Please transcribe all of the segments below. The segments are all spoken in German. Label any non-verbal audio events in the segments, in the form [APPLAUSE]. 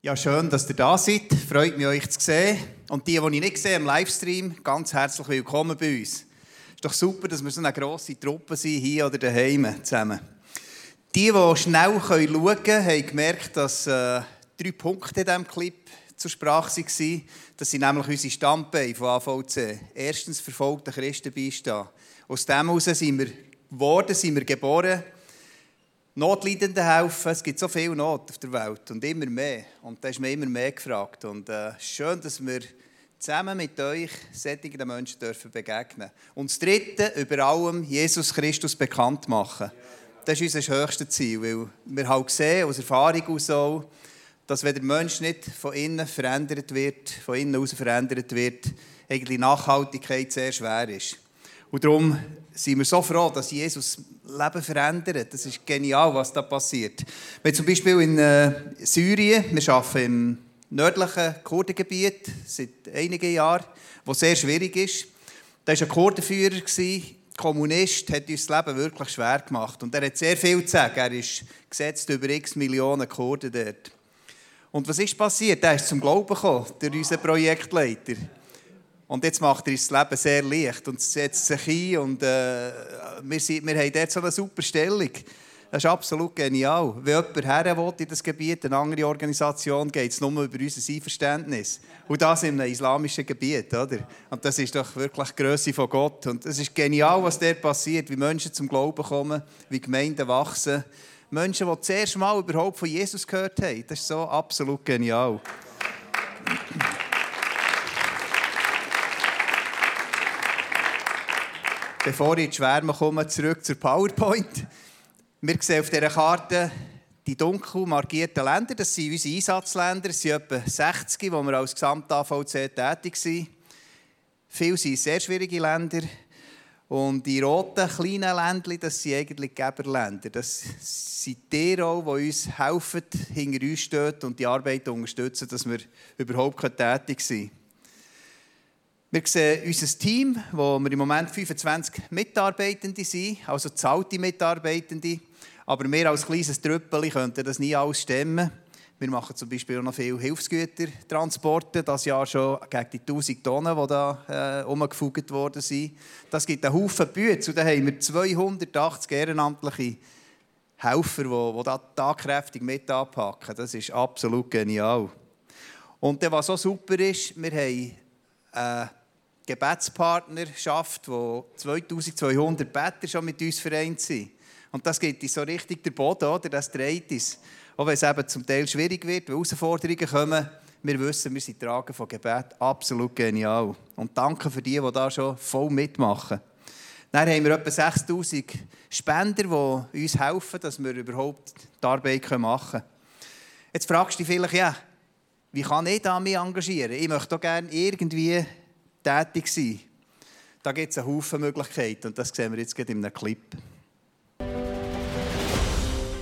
Ja, schön, dass ihr da seid. Freut mich, euch zu sehen. Und die, die ich nicht sehe im Livestream, ganz herzlich willkommen bei uns. Ist doch super, dass wir so eine grosse Truppe sind, hier oder daheim zusammen. Die, die schnell schauen können, haben gemerkt, dass äh, drei Punkte in diesem Clip zur Sprache waren. Das sind nämlich unsere Stammbeine von AVC. Erstens verfolgte Christenbeistand. Aus dem heraus sind wir geworden, sind wir geboren. Notleidenden helfen. Es gibt so viel Not auf der Welt und immer mehr. Und da ist mir immer mehr gefragt. Und äh, schön, dass wir zusammen mit euch sättigen Menschen dürfen begegnen. Und das Dritte, über allem Jesus Christus bekannt machen. Das ist unser höchstes Ziel, weil wir halt sehen, aus Erfahrung aus auch, dass wenn der Mensch nicht von innen verändert wird, von innen aus verändert wird, eigentlich Nachhaltigkeit sehr schwer ist. Und darum sind wir so froh, dass Jesus Leben verändert. Das ist genial, was da passiert. Wir zum Beispiel in äh, Syrien, wir arbeiten im nördlichen Kurdengebiet seit einigen Jahren, wo sehr schwierig ist. Da war ein Kurdenführer, Kommunist, hat uns das Leben wirklich schwer gemacht. Und er hat sehr viel zu sagen. Er ist gesetzt über x Millionen Kurden dort. Und was ist passiert? Er ist zum Glauben gekommen, durch unseren Projektleiter. Und jetzt macht er das Leben sehr leicht und setzt sich ein. Und äh, wir, sind, wir haben dort so eine super Stellung. Das ist absolut genial. Wenn jemand her will in das Gebiet, eine andere Organisation, geht es nur über unser Einverständnis. Und das in einem islamischen Gebiet. Oder? Und das ist doch wirklich die Größe von Gott. Und es ist genial, was dort passiert, wie Menschen zum Glauben kommen, wie Gemeinden wachsen. Menschen, die zuerst mal überhaupt von Jesus gehört haben. Das ist so absolut genial. Bevor ich ins Schwärmen komme, zurück zur PowerPoint. Wir sehen auf dieser Karte die dunkel markierten Länder. Das sind unsere Einsatzländer. Es sind etwa 60, wo wir als Gesamt-AVC tätig sind. Viele sind sehr schwierige Länder. Und die roten kleinen Ländchen, das sind eigentlich Geberländer. Das sind die auch, die uns helfen, hinter uns stehen und die Arbeit unterstützen, dass wir überhaupt tätig sind. Wir sehen unser Team, wo wir im Moment 25 Mitarbeitende sind, also zahlte Mitarbeitende. Aber wir als kleines Trüppeli könnten das nie alles stemmen. Wir machen zum Beispiel noch viele Hilfsgütertransporte, das Jahr schon gegen die 1000 Tonnen, die da äh, umgefugt worden sind. Das gibt einen Haufen Bütze und da haben wir 280 ehrenamtliche Helfer, die, die da tagkräftig mit anpacken. Das ist absolut genial. Und was so super ist, wir haben eine Gebetspartnerschaft, wo 2200 Better schon mit uns vereint sind. Und das geht so richtig der Boden, oder? Das dreht uns. Auch wenn es eben zum Teil schwierig wird, weil Herausforderungen kommen, wir wissen, wir sind Tragen von Gebet absolut genial. Und danke für die, die da schon voll mitmachen. Dann haben wir etwa 6000 Spender, die uns helfen, dass wir überhaupt die Arbeit machen können. Jetzt fragst du dich vielleicht, ja, wie kann ich da mich engagieren? Ich möchte auch gerne irgendwie tätig sein. Da gibt es einen Haufen Möglichkeiten und das sehen wir jetzt gerade in einem Clip.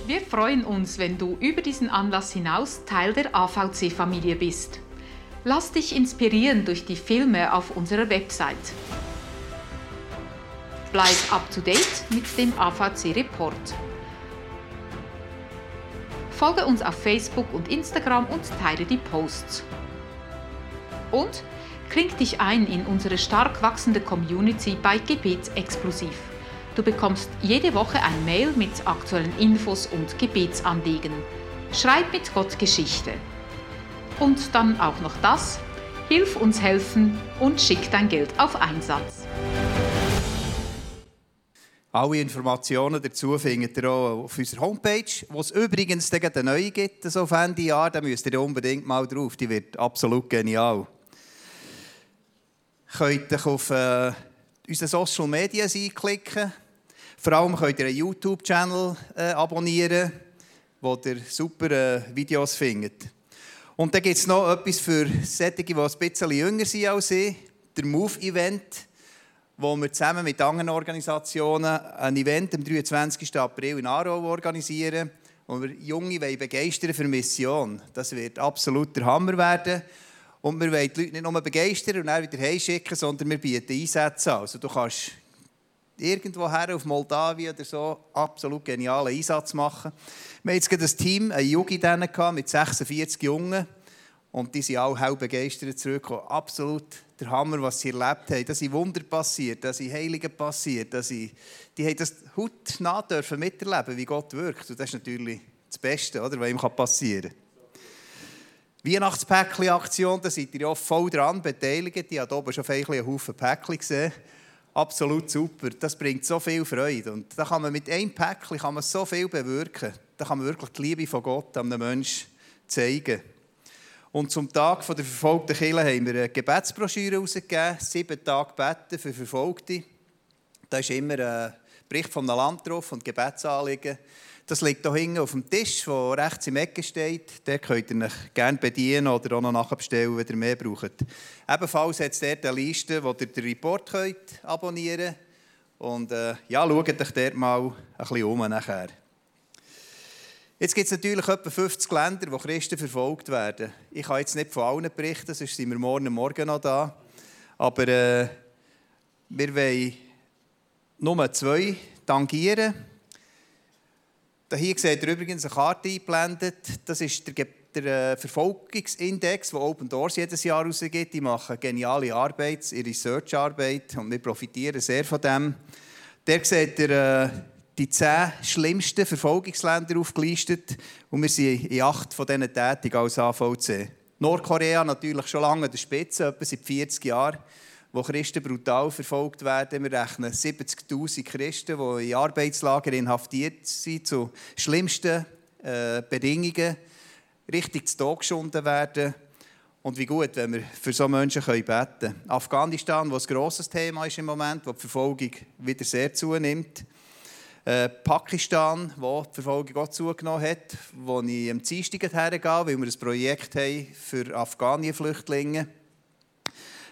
Wir freuen uns, wenn du über diesen Anlass hinaus Teil der AVC-Familie bist. Lass dich inspirieren durch die Filme auf unserer Website. Bleib up to date mit dem AVC-Report. Folge uns auf Facebook und Instagram und teile die Posts. Und Kling dich ein in unsere stark wachsende Community bei Gebetsexplosiv. Du bekommst jede Woche ein Mail mit aktuellen Infos und Gebetsanliegen. Schreib mit Gott Geschichte. Und dann auch noch das. Hilf uns helfen und schick dein Geld auf Einsatz. Alle Informationen dazu findet ihr auch auf unserer Homepage, wo es übrigens eine neue gibt, so auf Ende Jahr. Da müsst ihr unbedingt mal drauf. Die wird absolut genial könnt ihr auf äh, unsere Social Media einklicken. Vor allem könnt ihr einen YouTube-Channel äh, abonnieren, wo ihr super äh, Videos findet. Und dann gibt es noch etwas für solche, die ein bisschen jünger sind als ich. Der Move-Event, wo wir zusammen mit anderen Organisationen ein Event am 23. April in Aarau organisieren, wo wir Junge begeistern für Mission. Das wird absolut der Hammer werden. Und wir wollen die Leute nicht nur begeistern und dann wieder heimschicken, sondern wir bieten Einsätze an. Also du kannst irgendwo her auf Moldawien oder so absolut genialen Einsatz machen. Wir hatten jetzt ein Team, eine Jugend mit 46 Jungen und die sind alle hell begeistert zurückgekommen. Absolut der Hammer, was sie erlebt haben. Dass sind Wunder passiert, dass sind Heilige passiert, dass sie, die haben das hautnah dürfen miterleben, wie Gott wirkt. Und das ist natürlich das Beste, oder, was ihm passieren kann. Weihnachtspäckchen-Aktion, da seid ihr ja voll dran beteiligt. Ich habe oben schon einen Haufen Päckchen gesehen. Absolut super. Das bringt so viel Freude. Und da kann man mit einem Päckchen kann man so viel bewirken. Da kann man wirklich die Liebe von Gott einem Menschen zeigen. Und zum Tag der verfolgten Kirche haben wir eine Gebetsbroschüre herausgegeben. Sieben Tage beten für Verfolgte. Da ist immer ein Bericht einem Land drauf und Gebetsanliegen. Das liegt hier hinten auf dem Tisch, der rechts im Ecke steht. Den könnt ihr euch gerne bedienen oder auch noch nachbestellen, wenn ihr mehr braucht. Ebenfalls hat es dort eine Liste, wo ihr den Report könnt abonnieren könnt. Und äh, ja, schaut euch dort mal ein bisschen um nachher. Jetzt gibt es natürlich etwa 50 Länder, wo Christen verfolgt werden. Ich kann jetzt nicht von allen berichten, sonst sind wir morgen Morgen noch da. Aber äh, wir wollen nur zwei tangieren. Hier seht ihr übrigens eine Karte eingeblendet. Das ist der, der äh, Verfolgungsindex, den Open Doors jedes Jahr rausgibt. Die machen geniale Arbeit, ihre Research-Arbeit und wir profitieren sehr von dem. Der seht ihr äh, die zehn schlimmsten Verfolgungsländer aufgelistet und wir sind in acht von diesen tätig als AVC. Nordkorea natürlich schon lange an der Spitze, etwa seit 40 Jahren wo Christen brutal verfolgt werden. Wir rechnen 70'000 Christen, die in Arbeitslagern inhaftiert sind, zu schlimmsten äh, Bedingungen, richtig zu Tod geschunden werden. Und wie gut, wenn wir für so Menschen beten können. Afghanistan, wo ein grosses Thema ist im Moment, wo die Verfolgung wieder sehr zunimmt. Äh, Pakistan, wo die Verfolgung auch zugenommen hat, wo ich am Dienstag hergehe, weil wir ein Projekt haben für Afghanien-Flüchtlinge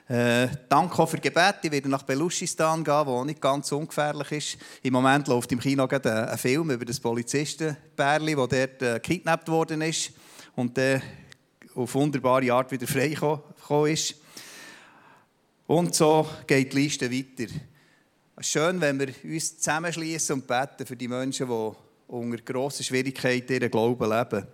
äh, danke auch für Gebet. Ich werde nach Beluschistan gehen, wo nicht ganz ungefährlich ist. Im Moment läuft im Kino gerade ein Film über das Polizistenpärli, das dort äh, gekidnappt worden ist und äh, auf wunderbare Art wieder freigekommen ist. Und so geht die Liste weiter. Schön, wenn wir uns zusammenschließen und beten für die Menschen, die unter grossen Schwierigkeiten ihren Glauben leben.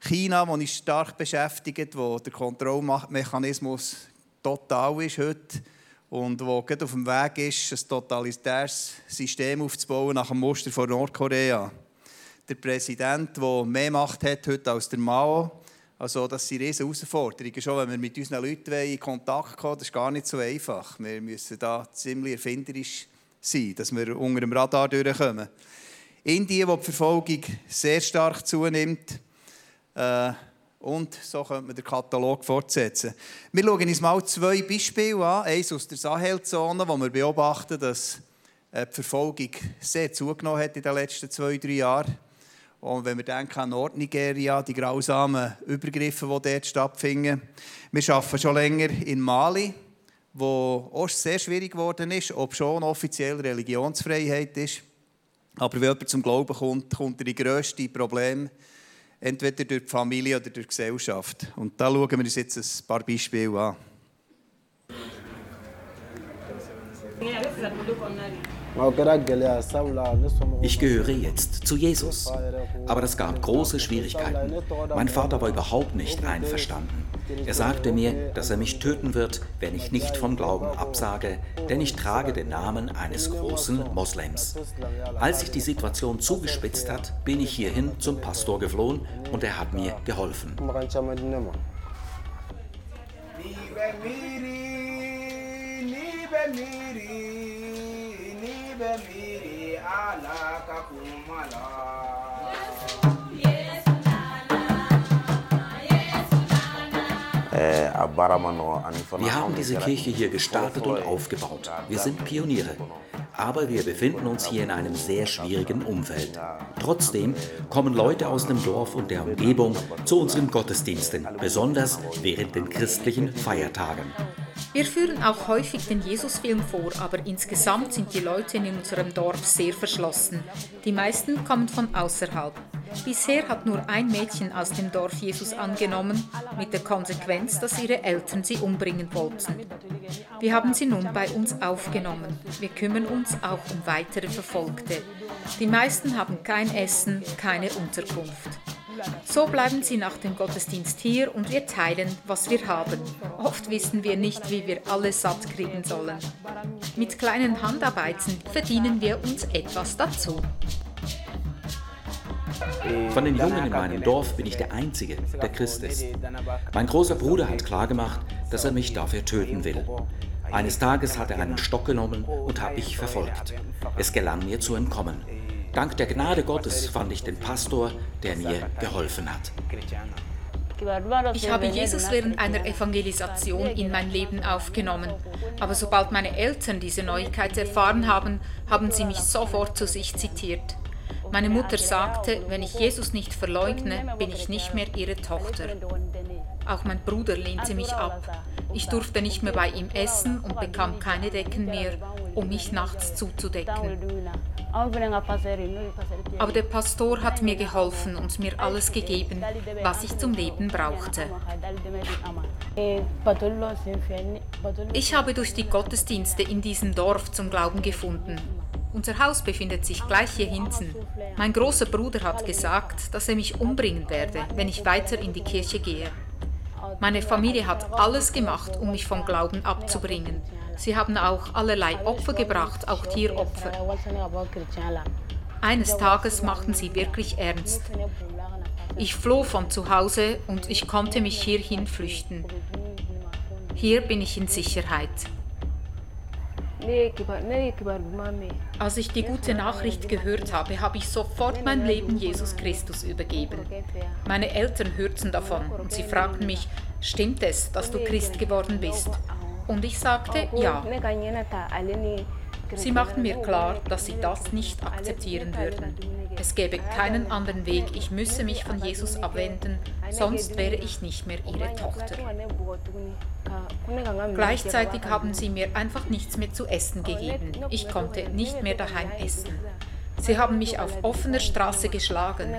China, das uns stark beschäftigt, wo der Kontrollmechanismus total ist heute und wo gerade auf dem Weg ist, ein totalitäres System aufzubauen nach dem Muster von Nordkorea. Der Präsident, der mehr Macht hat heute als der Mao, also das sind riesige Herausforderungen. Schon wenn wir mit unseren Leuten in Kontakt kommen, das ist gar nicht so einfach. Wir müssen da ziemlich erfinderisch sein, dass wir unter dem Radar durchkommen. Indien, wo die Verfolgung sehr stark zunimmt, äh, und so könnte man den Katalog fortsetzen. Wir schauen uns mal zwei Beispiele an. Eins aus der Sahelzone, wo wir beobachten, dass äh, die Verfolgung sehr zugenommen hat in den letzten zwei, drei Jahren. Und wenn wir denken an Nordnigeria, die grausamen Übergriffe, die dort stattfinden. Wir arbeiten schon länger in Mali, wo auch sehr schwierig geworden ist, ob schon offiziell Religionsfreiheit ist. Aber wenn jemand zum Glauben kommt, kommt er in grösste Probleme entweder durch die Familie oder durch die Gesellschaft. Und da schauen wir uns jetzt ein paar Beispiele an. Ich gehöre jetzt zu Jesus. Aber das gab große Schwierigkeiten. Mein Vater war überhaupt nicht einverstanden. Er sagte mir, dass er mich töten wird, wenn ich nicht vom Glauben absage, denn ich trage den Namen eines großen Moslems. Als sich die Situation zugespitzt hat, bin ich hierhin zum Pastor geflohen und er hat mir geholfen. Wir haben diese Kirche hier gestartet und aufgebaut. Wir sind Pioniere. Aber wir befinden uns hier in einem sehr schwierigen Umfeld. Trotzdem kommen Leute aus dem Dorf und der Umgebung zu unseren Gottesdiensten, besonders während den christlichen Feiertagen. Wir führen auch häufig den Jesusfilm vor, aber insgesamt sind die Leute in unserem Dorf sehr verschlossen. Die meisten kommen von außerhalb. Bisher hat nur ein Mädchen aus dem Dorf Jesus angenommen, mit der Konsequenz, dass ihre Eltern sie umbringen wollten. Wir haben sie nun bei uns aufgenommen. Wir kümmern uns auch um weitere Verfolgte. Die meisten haben kein Essen, keine Unterkunft. So bleiben sie nach dem Gottesdienst hier und wir teilen, was wir haben. Oft wissen wir nicht, wie wir alles satt kriegen sollen. Mit kleinen Handarbeiten verdienen wir uns etwas dazu. Von den Jungen in meinem Dorf bin ich der Einzige, der Christ ist. Mein großer Bruder hat klargemacht, dass er mich dafür töten will. Eines Tages hat er einen Stock genommen und hat mich verfolgt. Es gelang mir zu entkommen. Dank der Gnade Gottes fand ich den Pastor, der mir geholfen hat. Ich habe Jesus während einer Evangelisation in mein Leben aufgenommen. Aber sobald meine Eltern diese Neuigkeit erfahren haben, haben sie mich sofort zu sich zitiert. Meine Mutter sagte, wenn ich Jesus nicht verleugne, bin ich nicht mehr ihre Tochter. Auch mein Bruder lehnte mich ab. Ich durfte nicht mehr bei ihm essen und bekam keine Decken mehr, um mich nachts zuzudecken. Aber der Pastor hat mir geholfen und mir alles gegeben, was ich zum Leben brauchte. Ich habe durch die Gottesdienste in diesem Dorf zum Glauben gefunden. Unser Haus befindet sich gleich hier hinten. Mein großer Bruder hat gesagt, dass er mich umbringen werde, wenn ich weiter in die Kirche gehe. Meine Familie hat alles gemacht, um mich vom Glauben abzubringen. Sie haben auch allerlei Opfer gebracht, auch Tieropfer. Eines Tages machten sie wirklich ernst. Ich floh von zu Hause und ich konnte mich hierhin flüchten. Hier bin ich in Sicherheit. Als ich die gute Nachricht gehört habe, habe ich sofort mein Leben Jesus Christus übergeben. Meine Eltern hörten davon und sie fragten mich, stimmt es, dass du Christ geworden bist? Und ich sagte ja. Sie machten mir klar, dass sie das nicht akzeptieren würden. Es gäbe keinen anderen Weg, ich müsse mich von Jesus abwenden, sonst wäre ich nicht mehr ihre Tochter. Gleichzeitig haben sie mir einfach nichts mehr zu essen gegeben. Ich konnte nicht mehr daheim essen. Sie haben mich auf offener Straße geschlagen.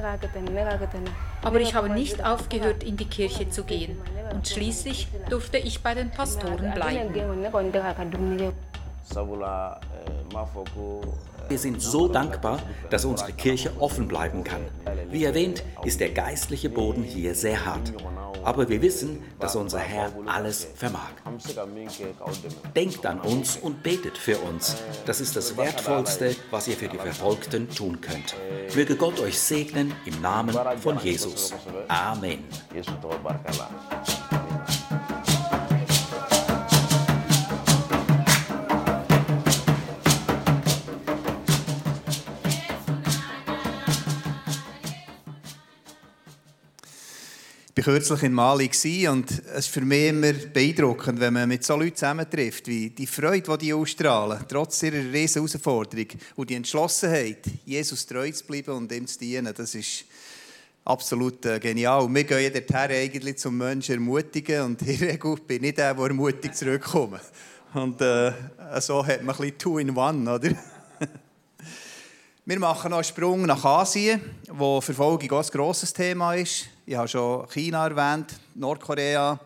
Aber ich habe nicht aufgehört, in die Kirche zu gehen. Und schließlich durfte ich bei den Pastoren bleiben. Wir sind so dankbar, dass unsere Kirche offen bleiben kann. Wie erwähnt, ist der geistliche Boden hier sehr hart. Aber wir wissen, dass unser Herr alles vermag. Denkt an uns und betet für uns. Das ist das Wertvollste, was ihr für die Verfolgten tun könnt. Möge Gott euch segnen im Namen von Jesus. Amen. Ich war kürzlich in Mali und es ist für mich immer beeindruckend, wenn man mit so Leuten zusammentrifft, wie die Freude, die die ausstrahlen, trotz ihrer riesen Herausforderung und die Entschlossenheit, Jesus treu zu bleiben und ihm zu dienen, das ist absolut äh, genial. Wir gehen dorthin eigentlich zum Menschen ermutigen und [LAUGHS] in Regel bin ich der, der ermutigt zurückkommt. Und äh, so hat man ein bisschen two in one, oder? [LAUGHS] Wir machen noch einen Sprung nach Asien, wo Verfolgung auch ein grosses Thema ist. Ich habe schon China erwähnt, Nordkorea,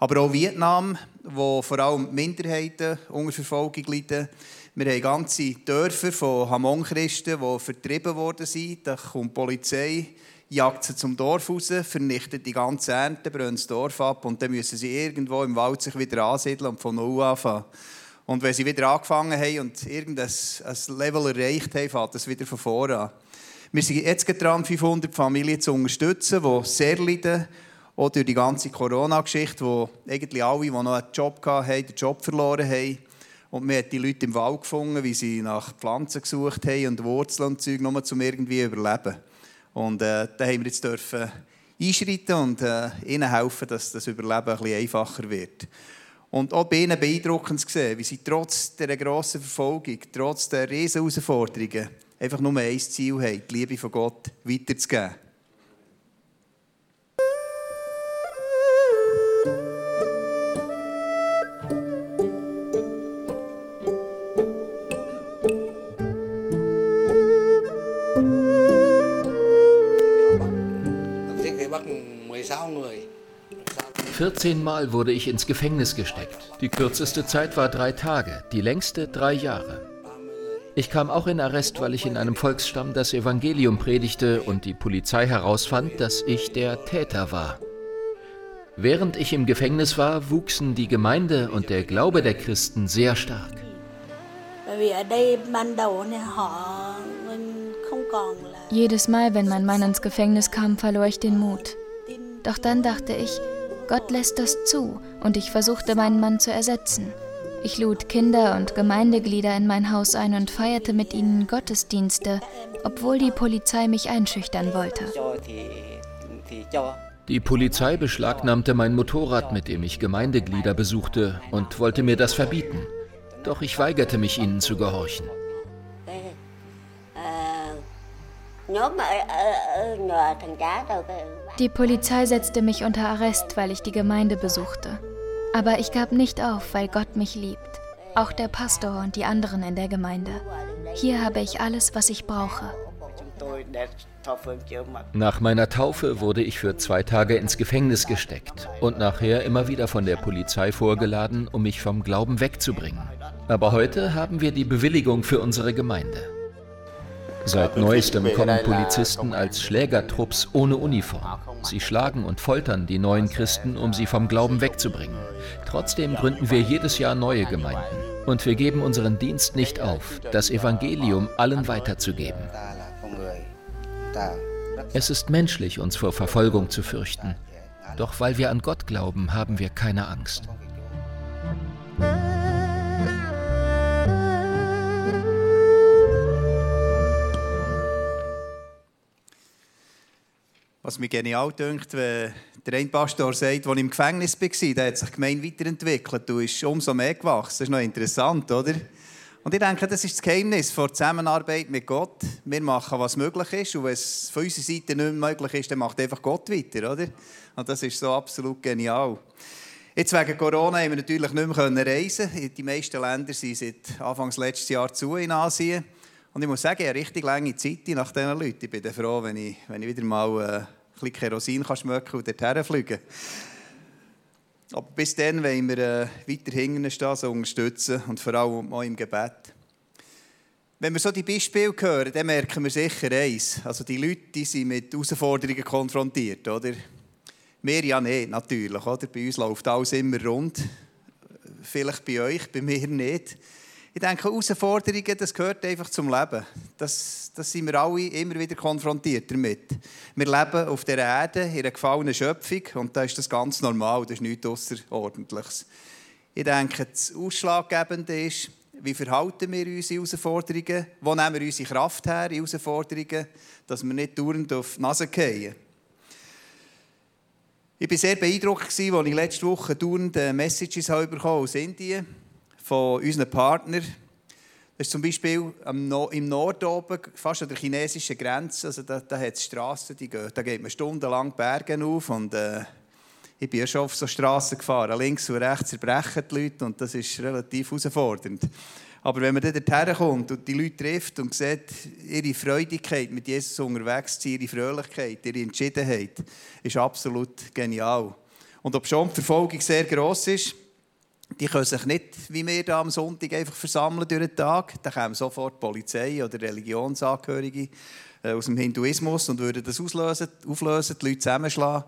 aber auch Vietnam, wo vor allem Minderheiten unter Verfolgung leiden. Wir haben ganze Dörfer von Hamon-Christen, die vertrieben worden sind. Da kommt die Polizei, jagt sie zum Dorf raus, vernichtet die ganze Ernte, brennt das Dorf ab und dann müssen sie irgendwo im Wald sich wieder ansiedeln und von null anfangen. Und wenn sie wieder angefangen haben und irgendein Level erreicht haben, fängt es wieder von vorne an. Wir sind jetzt dran, 500 Familien zu unterstützen, die sehr leiden, auch durch die ganze Corona-Geschichte, wo eigentlich alle, die noch einen Job hatten, den Job verloren haben. Und wir haben die Leute im Wald gefunden, wie sie nach Pflanzen gesucht haben und Wurzeln und Zeug, nur um irgendwie zu überleben. Und äh, da haben wir jetzt dürfen einschreiten und äh, ihnen helfen, dass das Überleben ein bisschen einfacher wird. Und auch bei ihnen beeindruckend zu sehen, wie sie trotz dieser grossen Verfolgung, trotz der riesen Herausforderungen, einfach nur ein Ziel haben, die Liebe von Gott weiterzugeben. Vierzehnmal wurde ich ins Gefängnis gesteckt. Die kürzeste Zeit war drei Tage, die längste drei Jahre. Ich kam auch in Arrest, weil ich in einem Volksstamm das Evangelium predigte und die Polizei herausfand, dass ich der Täter war. Während ich im Gefängnis war, wuchsen die Gemeinde und der Glaube der Christen sehr stark. Jedes Mal, wenn mein Mann ins Gefängnis kam, verlor ich den Mut. Doch dann dachte ich, Gott lässt das zu und ich versuchte meinen Mann zu ersetzen. Ich lud Kinder und Gemeindeglieder in mein Haus ein und feierte mit ihnen Gottesdienste, obwohl die Polizei mich einschüchtern wollte. Die Polizei beschlagnahmte mein Motorrad, mit dem ich Gemeindeglieder besuchte, und wollte mir das verbieten. Doch ich weigerte mich, ihnen zu gehorchen. Die Polizei setzte mich unter Arrest, weil ich die Gemeinde besuchte. Aber ich gab nicht auf, weil Gott mich liebt. Auch der Pastor und die anderen in der Gemeinde. Hier habe ich alles, was ich brauche. Nach meiner Taufe wurde ich für zwei Tage ins Gefängnis gesteckt und nachher immer wieder von der Polizei vorgeladen, um mich vom Glauben wegzubringen. Aber heute haben wir die Bewilligung für unsere Gemeinde. Seit neuestem kommen Polizisten als Schlägertrupps ohne Uniform. Sie schlagen und foltern die neuen Christen, um sie vom Glauben wegzubringen. Trotzdem gründen wir jedes Jahr neue Gemeinden. Und wir geben unseren Dienst nicht auf, das Evangelium allen weiterzugeben. Es ist menschlich, uns vor Verfolgung zu fürchten. Doch weil wir an Gott glauben, haben wir keine Angst. Was mir genial dünkt, wenn der ein Pastor sagt, als ich im Gefängnis war, der hat sich gemein weiterentwickelt, du bist umso mehr gewachsen. Das ist noch interessant, oder? Und ich denke, das ist das Geheimnis der Zusammenarbeit mit Gott. Wir machen, was möglich ist. Und wenn es von unserer Seite nicht mehr möglich ist, dann macht einfach Gott weiter, oder? Und das ist so absolut genial. Jetzt wegen Corona haben wir natürlich nicht mehr reisen Die meisten Länder sind seit Anfang letzten Jahr zu in Asien. Und ich muss sagen, ich habe richtig lange Zeit nach diesen Leuten. Ich bin froh, wenn ich, wenn ich wieder mal... Äh, bisschen Kerosin kann schmecken und dorthin fliegen Aber bis dann wollen wir äh, weiter hinten stehen, so unterstützen und vor allem auch im Gebet. Wenn wir so die Beispiele hören, dann merken wir sicher eins. Also die Leute die sind mit Herausforderungen konfrontiert, oder? Wir ja nicht, natürlich. Oder? Bei uns läuft alles immer rund. Vielleicht bei euch, bei mir nicht. Ich denke, Herausforderungen, das gehört einfach zum Leben. Das, das sind wir alle immer wieder konfrontiert damit. Wir leben auf der Erde in einer gefallenen Schöpfung und da ist das ganz normal, das ist nichts Außerordentliches. Ich denke, das Ausschlaggebende ist, wie verhalten wir uns in Herausforderungen? Wo nehmen wir unsere Kraft her in Herausforderungen, dass wir nicht dauernd auf die Nase fallen? Ich war sehr beeindruckt, als ich letzte Woche dauernd Messages aus Indien bekam von unseren Partnern. Das ist zum Beispiel im Norden oben, fast an der chinesischen Grenze. Also da, da hat es Strassen, die gehen, da geht man stundenlang Berge auf. Und, äh, ich bin ja schon auf so Strassen gefahren. Links und rechts zerbrechen die Leute und das ist relativ herausfordernd. Aber wenn man dann dorthin kommt und die Leute trifft und sieht, ihre Freudigkeit mit Jesus unterwegs zu ihre Fröhlichkeit, ihre Entschiedenheit, ist absolut genial. Und ob schon die Verfolgung sehr gross ist, die können sich nicht, wie wir hier am Sonntag, einfach versammeln durch den Tag. Da kommen sofort die Polizei oder Religionsangehörige äh, aus dem Hinduismus und würden das auslösen, auflösen, die Leute zusammenschlagen.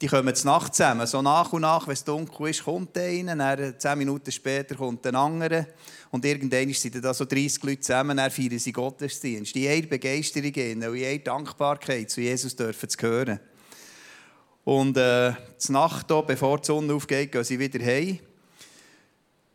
Die kommen zur Nacht zusammen. So nach und nach, wenn es dunkel ist, kommt einer, dann äh, zehn Minuten später kommt ein anderer. Und irgendwann sind da so 30 Leute zusammen, dann feiern sie Gottesdienst. In ihrer Begeisterung, in ihrer Dankbarkeit zu Jesus dürfen zu hören. Und äh, zur Nacht, bevor die Sonne aufgeht, gehen sie wieder heim.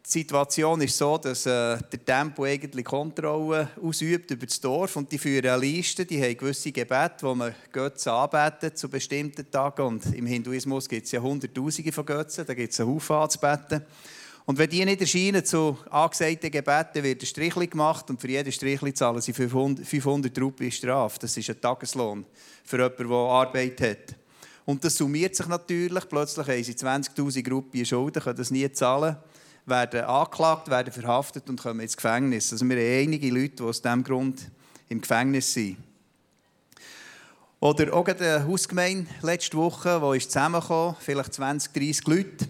Die Situation ist so, dass äh, der Tempo eigentlich Kontrolle ausübt über das Dorf und die führen eine Liste, die haben gewisse Gebete, wo man Götze anbetet zu bestimmten Tagen und im Hinduismus gibt es ja Hunderttausende von Götzen, da gibt es einen Haufen anzubeten. Und wenn die nicht erscheinen zu angesagten Gebeten, wird ein Strichli gemacht und für jeden Strichli zahlen sie 500, 500 Rupien Strafe. Das ist ein Tageslohn für jemanden, der Arbeit hat. Und das summiert sich natürlich. Plötzlich haben sie 20'000 Rupien Schulden, können das nie zahlen werden angeklagt, werden verhaftet und kommen ins Gefängnis. Also wir haben einige Leute, die aus diesem Grund im Gefängnis sind. Oder auch eine Hausgemeinde letzte Woche, wo ist zusammengekommen, vielleicht 20, 30 Leute.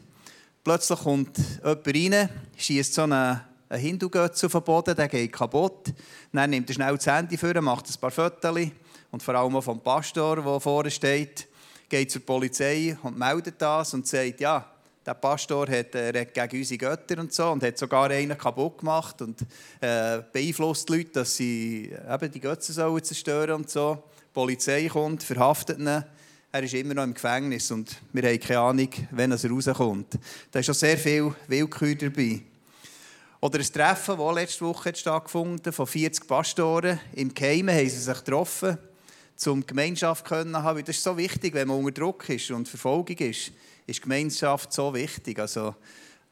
Plötzlich kommt jemand rein, schießt so einen, einen Hindu-Götze auf den Boden, der geht kaputt. Dann nimmt er schnell das Handy vor, macht ein paar Fotos und vor allem auch vom Pastor, der vorne steht, geht zur Polizei und meldet das und sagt, ja, der Pastor hat äh, gegen unsere Götter und so und hat sogar einen kaputt gemacht und äh, beeinflusst die Leute, dass sie eben die Götze sollen zerstören und so. Die Polizei kommt, verhaftet ihn. Er ist immer noch im Gefängnis und wir haben keine Ahnung, wann er rauskommt. Da ist schon sehr viel Willkür dabei. Oder ein Treffen, das letzte Woche stattgefunden von 40 Pastoren. Im Keimen haben sie sich getroffen, um Gemeinschaft zu haben. Das ist so wichtig, wenn man unter Druck ist und Verfolgung ist ist Gemeinschaft so wichtig. Also,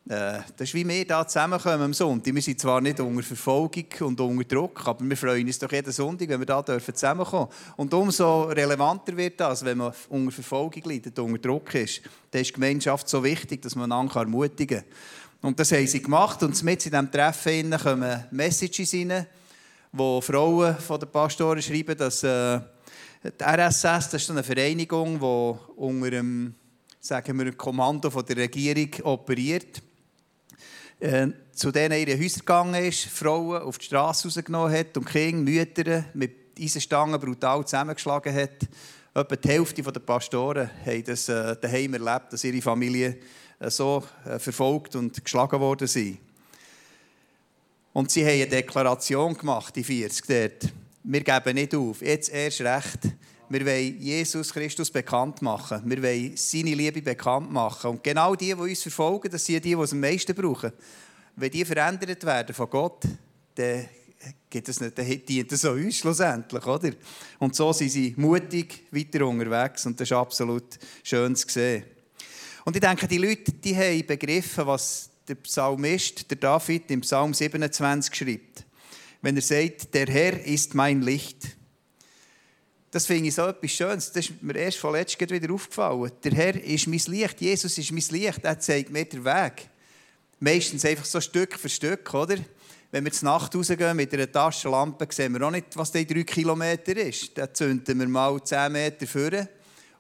äh, das ist wie wir hier zusammenkommen am Sonntag. Wir sind zwar nicht unter Verfolgung und unter Druck, aber wir freuen uns doch jeden Sonntag, wenn wir hier zusammenkommen dürfen. Und umso relevanter wird das, wenn man unter Verfolgung leidet, unter Druck ist. Dann ist Gemeinschaft so wichtig, dass man einander ermutigen kann. Und das haben sie gemacht. Und mit in diesem Treffen kommen Messages rein, wo Frauen von den Pastoren schreiben, dass äh, die RSS, das ist eine Vereinigung, die unter dem sagen wir, Kommando von der Regierung operiert, äh, zu denen ihre Häuser gegangen ist, Frauen auf die Straße rausgenommen hat und Kinder, Mütter mit Eisenstangen brutal zusammengeschlagen hat. Etwa die Hälfte der Pastoren haben das äh, daheim erlebt, dass ihre Familie äh, so äh, verfolgt und geschlagen worden sind. Und sie haben eine Deklaration gemacht, die 40 dort. Wir geben nicht auf, jetzt erst recht. Wir wollen Jesus Christus bekannt machen. Wir wollen seine Liebe bekannt machen. Und genau die, die uns verfolgen, das sind die, die es am meisten brauchen. Wenn die verändert werden von Gott, dann geht es nicht, dann dient es auch uns schlussendlich, oder? Und so sind sie mutig weiter unterwegs und das ist absolut schön zu sehen. Und ich denke, die Leute, die haben begriffen, was der Psalmist, der David, im Psalm 27 schreibt. Wenn er sagt, der Herr ist mein Licht. Das finde ich so etwas Schönes. Das ist mir erst vorletzt wieder aufgefallen. Der Herr ist mein Licht. Jesus ist mein Licht. Er zeigt mir den Weg. Meistens einfach so Stück für Stück, oder? Wenn wir zur Nacht rausgehen mit einer Taschenlampe, sehen wir auch nicht, was die drei Kilometer ist. Dann zünden wir mal zehn Meter vor.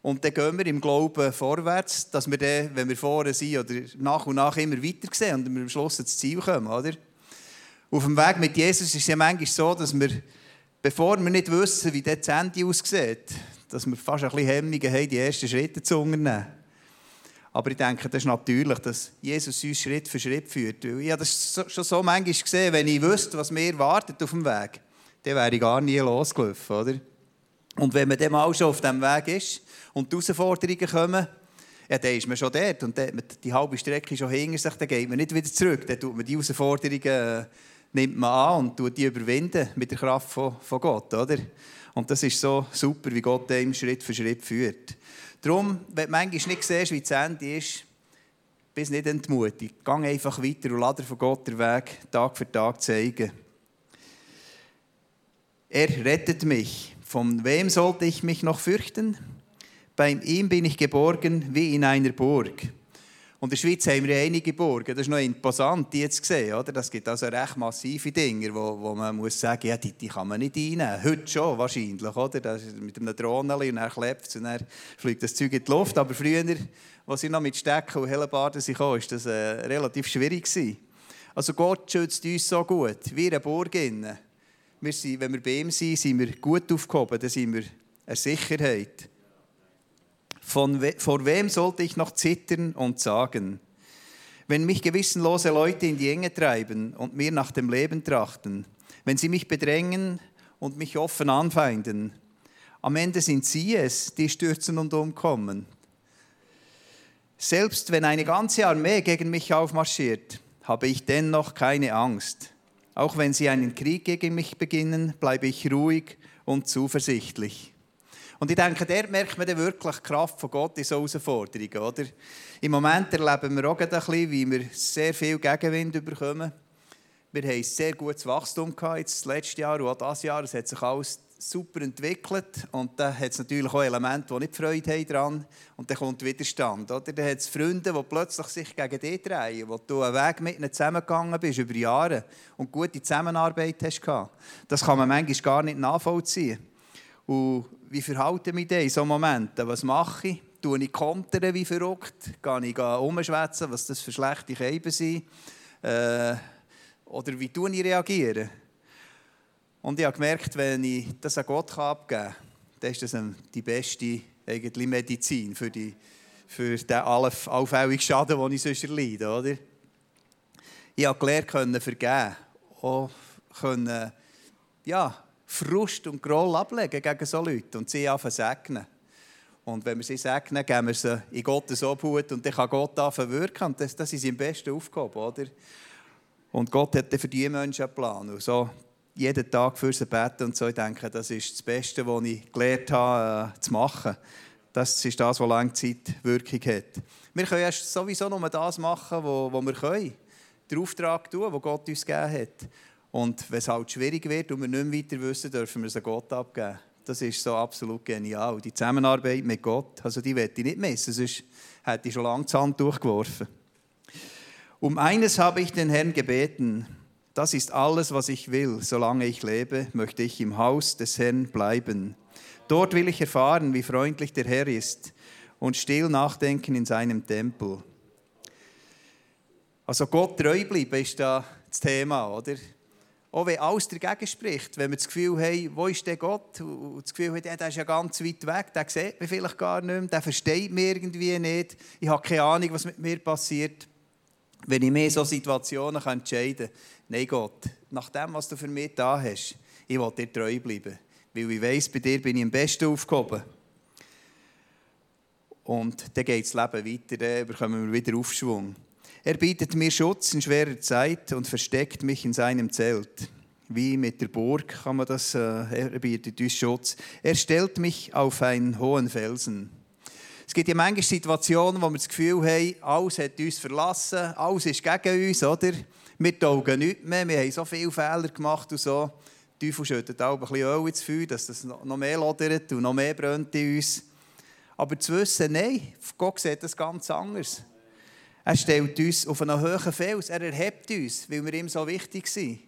Und dann gehen wir im Glauben vorwärts, dass wir dann, wenn wir vorne sind oder nach und nach immer weiter sehen und wir am Schluss ins Ziel kommen, oder? Auf dem Weg mit Jesus ist es ja manchmal so, dass wir bevor wir nicht wissen, wie das Ende aussieht, dass wir fast ein bisschen Hemmungen haben, die ersten Schritte zu unternehmen. Aber ich denke, das ist natürlich, dass Jesus uns Schritt für Schritt führt. Ich habe das schon so manchmal gesehen, wenn ich wüsste, was mir wartet auf dem Weg, dann wäre ich gar nie losgelaufen. Oder? Und wenn man dann mal schon auf diesem Weg ist und die Herausforderungen kommen, ja, dann ist man schon dort und dann die halbe Strecke schon hinter sich, dann geht man nicht wieder zurück. Dann tut man die Herausforderungen äh, nimmt man an und tut die überwinden mit der Kraft von, von Gott, oder? Und das ist so super, wie Gott einem Schritt für Schritt führt. Darum, wenn du manchmal nicht siehst, wie das Ende ist, bist nicht entmutigt. Geh einfach weiter und lass von Gott den Weg Tag für Tag zeigen. Er rettet mich. Von wem sollte ich mich noch fürchten? Bei ihm bin ich geborgen wie in einer Burg. Und in der Schweiz haben wir einige Burgen. Das ist noch imposant, die jetzt gesehen. Oder? Das gibt also recht massive Dinge, wo, wo man muss sagen ja, die, die kann man nicht einnehmen. Heute schon wahrscheinlich. Oder? Das ist mit einem Drohnen und dann klebt es und dann fliegt das Zeug in die Luft. Aber früher, als ich noch mit Stecken und Hellebarden kam, war das äh, relativ schwierig. Gewesen. Also Gott schützt uns so gut, wie eine Burg. Wir sind, wenn wir bei ihm sind, sind wir gut aufgehoben, dann sind wir eine Sicherheit. We vor wem sollte ich noch zittern und sagen? Wenn mich gewissenlose Leute in die Enge treiben und mir nach dem Leben trachten, wenn sie mich bedrängen und mich offen anfeinden, am Ende sind sie es, die stürzen und umkommen. Selbst wenn eine ganze Armee gegen mich aufmarschiert, habe ich dennoch keine Angst. Auch wenn sie einen Krieg gegen mich beginnen, bleibe ich ruhig und zuversichtlich. Und ich denke, dort merkt man dann wirklich die Kraft von Gott in so Herausforderungen. Oder? Im Moment erleben wir auch ein bisschen, wie wir sehr viel Gegenwind bekommen. Wir haben sehr gutes Wachstum gehabt, jetzt das letzte Jahr und auch dieses Jahr. Es hat sich alles super entwickelt und da hat es natürlich auch Elemente, die nicht Freude haben daran und dann kommt Widerstand. Oder? Dann hat es Freunde, die plötzlich sich gegen dich drehen, wo du einen Weg mit ihnen zusammengegangen bist über Jahre und gute Zusammenarbeit hast gehabt. Das kann man manchmal gar nicht nachvollziehen. Und wie verhalte ich mich in solchen Momenten? Was mache ich? Tue ich kontern wie verrückt? Gehe ich umschwätzen, was das für schlechte Keiben sind? Äh, oder wie tue ich reagieren? Und ich habe gemerkt, wenn ich das an Gott abgeben kann, dann ist das die beste eigentlich Medizin für, die, für den allfälligen Schaden, den ich sonst erleide. Oder? Ich habe gelernt, können vergeben. Auch können, ja, Frust und Groll ablegen gegen solche Leute und sie anfangen segnen. Und wenn wir sie segnen, geben wir sie in Gottes Obhut und dann kann Gott anfangen wirken. Das, das ist sein bester Aufgabe, oder? Und Gott hat für diese Menschen einen Plan. Und so jeden Tag für sie beten und so. Ich denke, das ist das Beste, was ich gelernt habe äh, zu machen. Das ist das, was lange Zeit Wirkung hat. Wir können erst sowieso nur das machen, was wir können. Den Auftrag tun, den Gott uns gegeben hat. Und wenn es halt schwierig wird und wir nicht mehr weiter wissen, dürfen wir es Gott abgeben. Das ist so absolut genial. Die Zusammenarbeit mit Gott, also die werde ich nicht missen, sonst hätte ich schon lange die Hand durchgeworfen. Um eines habe ich den Herrn gebeten. Das ist alles, was ich will. Solange ich lebe, möchte ich im Haus des Herrn bleiben. Dort will ich erfahren, wie freundlich der Herr ist und still nachdenken in seinem Tempel. Also Gott treu bleiben ist da das Thema, oder? Auch wenn alles dagegen spricht, wenn wir das Gefühl haben, wo ist der Gott? Und das Gefühl haben, der ist ja ganz weit weg, der sieht mich vielleicht gar nicht mehr, der versteht mich irgendwie nicht, ich habe keine Ahnung, was mit mir passiert. Wenn ich mir so Situationen entscheiden kann, nein Gott, nach dem, was du für mich da hast, ich will dir treu bleiben. Weil ich weiss, bei dir bin ich am besten aufgehoben. Und dann geht das Leben weiter, dann bekommen wir wieder Aufschwung. Er bietet mir Schutz in schwerer Zeit und versteckt mich in seinem Zelt. Wie mit der Burg kann man das, äh, er bietet uns Schutz. Er stellt mich auf einen hohen Felsen. Es gibt ja manchmal Situationen, wo wir das Gefühl haben, alles hat uns verlassen, alles ist gegen uns, oder? Wir taugen nichts mehr, wir haben so viele Fehler gemacht und so. Die Teufel schüttet auch ein bisschen Öl ins Feuer, dass das noch mehr lodert und noch mehr brennt in uns. Aber zu wissen, nein, Gott sieht das ganz anders. Er stellt uns auf einen hohen Fels, er erhebt uns, weil wir ihm so wichtig sind.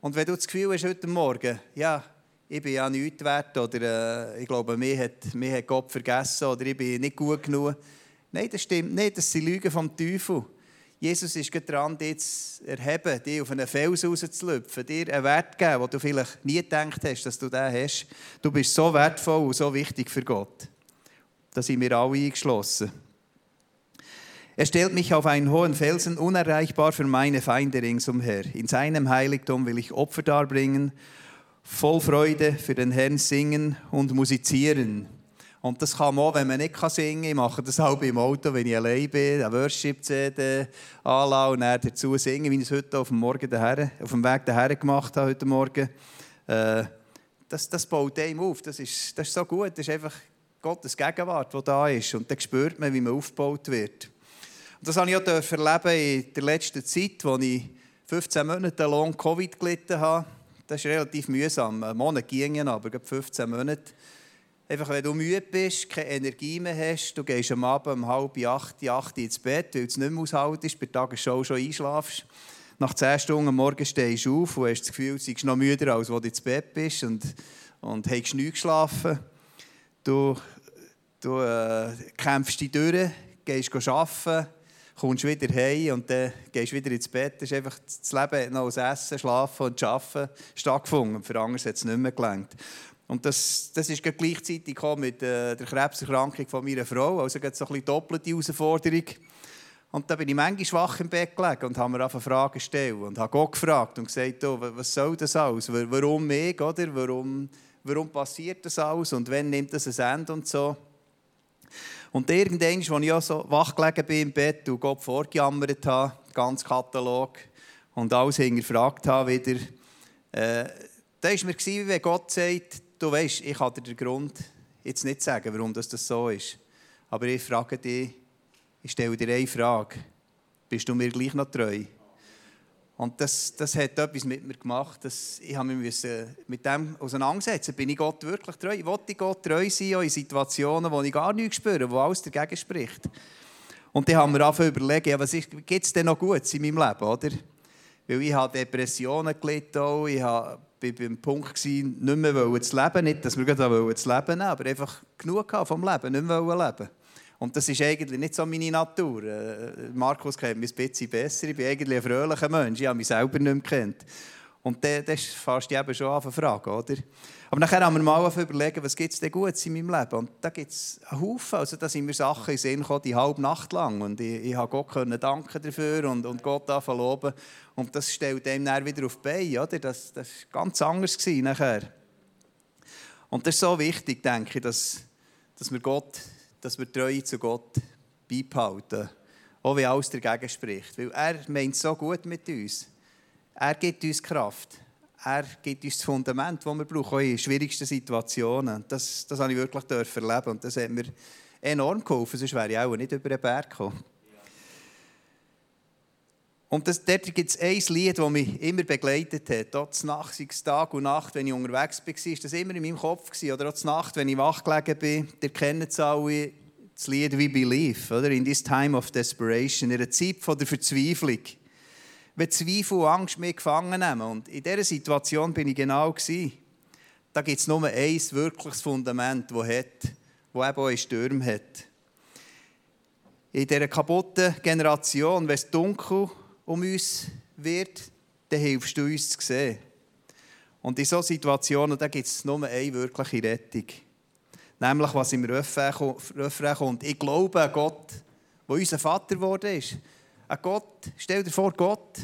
Und wenn du das Gefühl hast heute Morgen, ja, ich bin ja nichts wert oder äh, ich glaube, mich hat, mich hat Gott vergessen oder ich bin nicht gut genug. Nein, das stimmt nicht, das sind Lügen vom Teufel. Jesus ist dran, dich zu erheben, dich auf einen Fels rauszulüpfen, dir einen Wert zu geben, den du vielleicht nie gedacht hast, dass du den hast. Du bist so wertvoll und so wichtig für Gott. Da sind wir alle eingeschlossen. Er stellt mich auf einen hohen Felsen, unerreichbar für meine Feinde ringsumher. In seinem Heiligtum will ich Opfer darbringen, voll Freude für den Herrn singen und musizieren. Und das kann man auch, wenn man nicht singen kann. Ich mache das auch im Auto, wenn ich allein bin, eine Worship-CD anlasse und dann dazu singen, wie ich es heute auf dem, Morgen daher, auf dem Weg daher gemacht habe, heute Morgen. Äh, das, das baut einem auf. Das ist, das ist so gut. Das ist einfach Gottes Gegenwart, die da ist. Und dann spürt man, wie man aufgebaut wird. Und das habe ich auch erleben in der letzten Zeit, als ich 15 Monate lang Covid gelitten habe. Das ist relativ mühsam. Ein Monat ging aber 15 Monate. Einfach, wenn du müde bist, keine Energie mehr hast, du gehst am Abend um halb acht, acht ins Bett, weil du es nicht mehr aushaltest, bei der schon einschlafst. Nach 10 Stunden am Morgen stehst du auf und hast das Gefühl, du bist noch müder, als du ins Bett bist und, und hast nicht geschlafen. Du, du äh, kämpfst dich durch, gehst arbeiten, kommst wieder heim und dann gehst wieder ins Bett. Das ist einfach das Leben noch aus Essen, Schlafen und Arbeiten stattgefunden. Für andere hat es nicht mehr gelangt. Und das, das ist gleichzeitig mit äh, der Krebserkrankung von meiner Frau. Also so ein bisschen doppelte Herausforderung. Und da bin ich manchmal schwach im Bett gelegen und habe mir einfach Fragen gestellt und habe Gott gefragt und gesagt, oh, was soll das alles? Warum mich, oder? Warum, warum passiert das alles und wann nimmt das ein Ende und so? Und irgendwann, als ich auch so wach gelegen bin im Bett und Gott vorgejammert habe, ganz Katalog, und alles hinterfragt habe wieder, äh, da war mir, wie wenn Gott sagt, du weißt, ich kann dir den Grund jetzt nicht sagen, warum das, das so ist. Aber ich frage dich, ich stelle dir eine Frage. Bist du mir gleich noch treu? Und das, das hat etwas mit mir gemacht. Dass ich habe mich mit dem auseinandersetzen. Bin ich Gott wirklich treu? Ich wollte Gott treu sein, auch in Situationen, wo ich gar nichts spüre, wo alles dagegen spricht. Und dann haben wir angefangen überlegen, ja, was gibt es denn noch Gutes in meinem Leben, oder? Weil ich habe Depressionen gelitten, auch. ich war beim Punkt, gewesen, nicht mehr zu leben. Nicht, dass wir gerade zu leben nehmen, aber einfach genug vom Leben, nicht mehr leben Und das ist eigentlich nicht so meine Natur. Äh, Markus kennt mich ein bisschen besser. Ich bin eigentlich ein fröhlicher Mensch. Ich habe mich selber nicht mehr kennt. Und das ist fast eben schon an Frage, oder? Aber nachher haben wir mal überlegen, was gibt es denn Gutes in meinem Leben? Und da gibt es einen Haufen. Also da sind mir Sachen in Sinn gekommen, die halbe Nacht lang. Und ich, ich habe Gott können danken dafür und, und Gott loben. Und das stellt dem dann wieder auf die Beine, oder? Das, das war ganz anders gewesen nachher. Und das ist so wichtig, denke ich, dass, dass wir Gott, dass wir Treue zu Gott beibehalten. Auch wenn alles dagegen spricht. Weil er meint so gut mit uns. Er gibt uns Kraft. Er gibt uns das Fundament, das wir brauchen, auch in schwierigsten Situationen. Das, das habe ich wirklich erleben und das hat mir enorm geholfen, sonst wäre ich auch nicht über den Berg gekommen. Und das, dort gibt es ein Lied, das mich immer begleitet hat. Auch Nacht, Tag und Nacht, wenn ich unterwegs war, war das immer in meinem Kopf. Oder auch Nacht, wenn ich wach gelegen bin. Ihr kennt es alle, das Lied «We Believe», oder? «In this time of desperation», in einer Zeit von der Verzweiflung wenn Zweifel und Angst mich gefangen nehmen. Und in dieser Situation bin ich genau gewesen. Da gibt es nur ein wirkliches Fundament, das hat, das eben auch einen Sturm hat. In dieser kaputten Generation, wenn es dunkel um uns wird, dann hilfst du uns zu sehen. Und in solchen Situationen gibt es nur eine wirkliche Rettung. Nämlich, was im Refrain kommt. Ich glaube an Gott, der unser Vater geworden ist. Ein Gott, stell dir vor, Gott,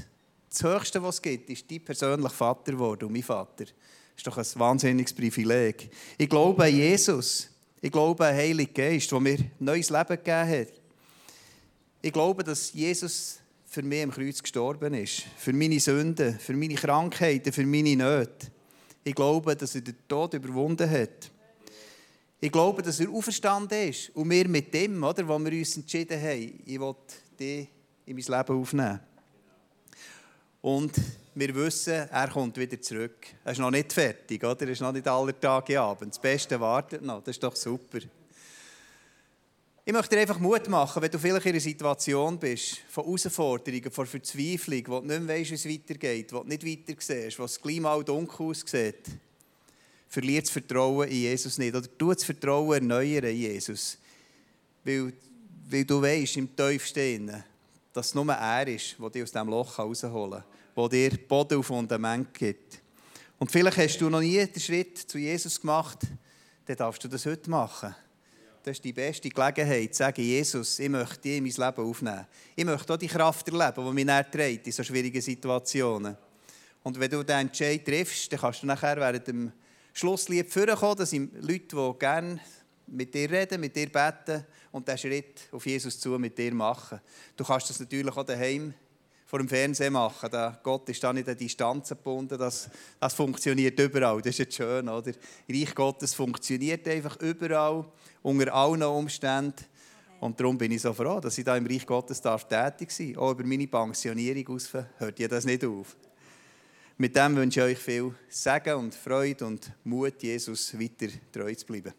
das Höchste, was es gibt, ist dein persönlicher Vater geworden und mein Vater. Das ist doch ein wahnsinniges Privileg. Ich glaube an Jesus. Ich glaube an den Heiligen Geist, der mir neues Leben gegeben hat. Ich glaube, dass Jesus für mich am Kreuz gestorben ist. Für meine Sünden, für meine Krankheiten, für meine Nöte. Ich glaube, dass er den Tod überwunden hat. Ich glaube, dass er auferstanden ist. Und wir mit dem, oder, wo wir uns entschieden haben, ich will dich in mein Leben aufnehmen. Und wir wissen, er kommt wieder zurück. Er ist noch nicht fertig, oder? Er ist noch nicht aller Tage Abend. Das Beste wartet noch. Das ist doch super. Ich möchte dir einfach Mut machen, wenn du vielleicht in einer Situation bist, von Herausforderungen, von Verzweiflung, wo du nicht mehr weißt, wie es weitergeht, wo du nicht weiter siehst, wo das Klima auch dunkel aussieht. Verlier das Vertrauen in Jesus nicht. Oder tu das Vertrauen erneuern in Jesus. Weil, weil du weißt, im Tiefsten, dass es nur er ist, der dich aus diesem Loch herausholen kann, der dir Boden und Fundament gibt. Und vielleicht hast du noch nie den Schritt zu Jesus gemacht, dann darfst du das heute machen. Das ist die beste Gelegenheit, zu sagen, Jesus, ich möchte dich in mein Leben aufnehmen. Ich möchte auch die Kraft erleben, die mich trägt in so schwierigen Situationen. Und wenn du diesen Entscheid triffst, dann kannst du nachher während dem Schlusslied vorkommen. Das sind Leute, die gerne mit dir reden, mit dir beten und den Schritt auf Jesus zu mit dir machen. Du kannst das natürlich auch daheim vor dem Fernsehen machen. Der Gott ist da nicht an Distanz gebunden. Das, das funktioniert überall. Das ist jetzt schön, oder? Reich Gottes funktioniert einfach überall, unter allen Umständen. Und darum bin ich so froh, dass ich da im Reich Gottes darf tätig sein darf. Auch über meine Pensionierung aus hört ihr das nicht auf. Mit dem wünsche ich euch viel Segen und Freude und Mut, Jesus weiter treu zu bleiben.